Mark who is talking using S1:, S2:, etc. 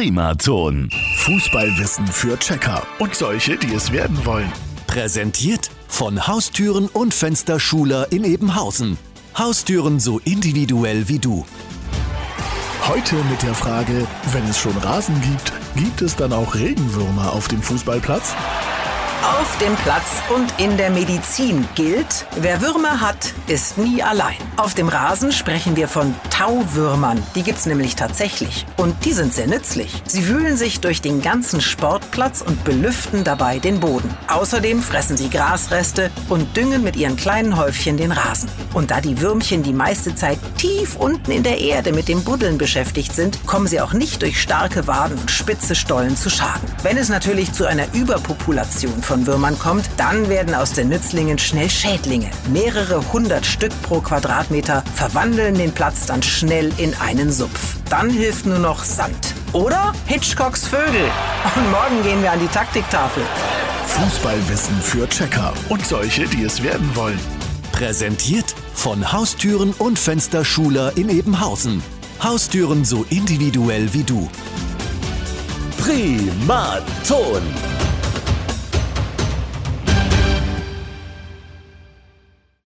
S1: Primaton.
S2: Fußballwissen für Checker und solche, die es werden wollen.
S3: Präsentiert von Haustüren und Fensterschuler in Ebenhausen. Haustüren so individuell wie du.
S2: Heute mit der Frage, wenn es schon Rasen gibt, gibt es dann auch Regenwürmer auf dem Fußballplatz?
S4: Auf dem Platz und in der Medizin gilt, wer Würmer hat, ist nie allein. Auf dem Rasen sprechen wir von Tauwürmern. Die gibt's nämlich tatsächlich. Und die sind sehr nützlich. Sie wühlen sich durch den ganzen Sportplatz und belüften dabei den Boden. Außerdem fressen sie Grasreste und düngen mit ihren kleinen Häufchen den Rasen. Und da die Würmchen die meiste Zeit tief unten in der Erde mit dem Buddeln beschäftigt sind, kommen sie auch nicht durch starke Waden und spitze Stollen zu Schaden. Wenn es natürlich zu einer Überpopulation von Würmern kommt, dann werden aus den Nützlingen schnell Schädlinge. Mehrere hundert Stück pro Quadratmeter verwandeln den Platz dann schnell in einen Sumpf. Dann hilft nur noch Sand. Oder Hitchcocks Vögel. Und morgen gehen wir an die Taktiktafel.
S2: Fußballwissen für Checker und solche, die es werden wollen.
S3: Präsentiert von Haustüren und Fensterschuler in Ebenhausen. Haustüren so individuell wie du.
S1: Primaton.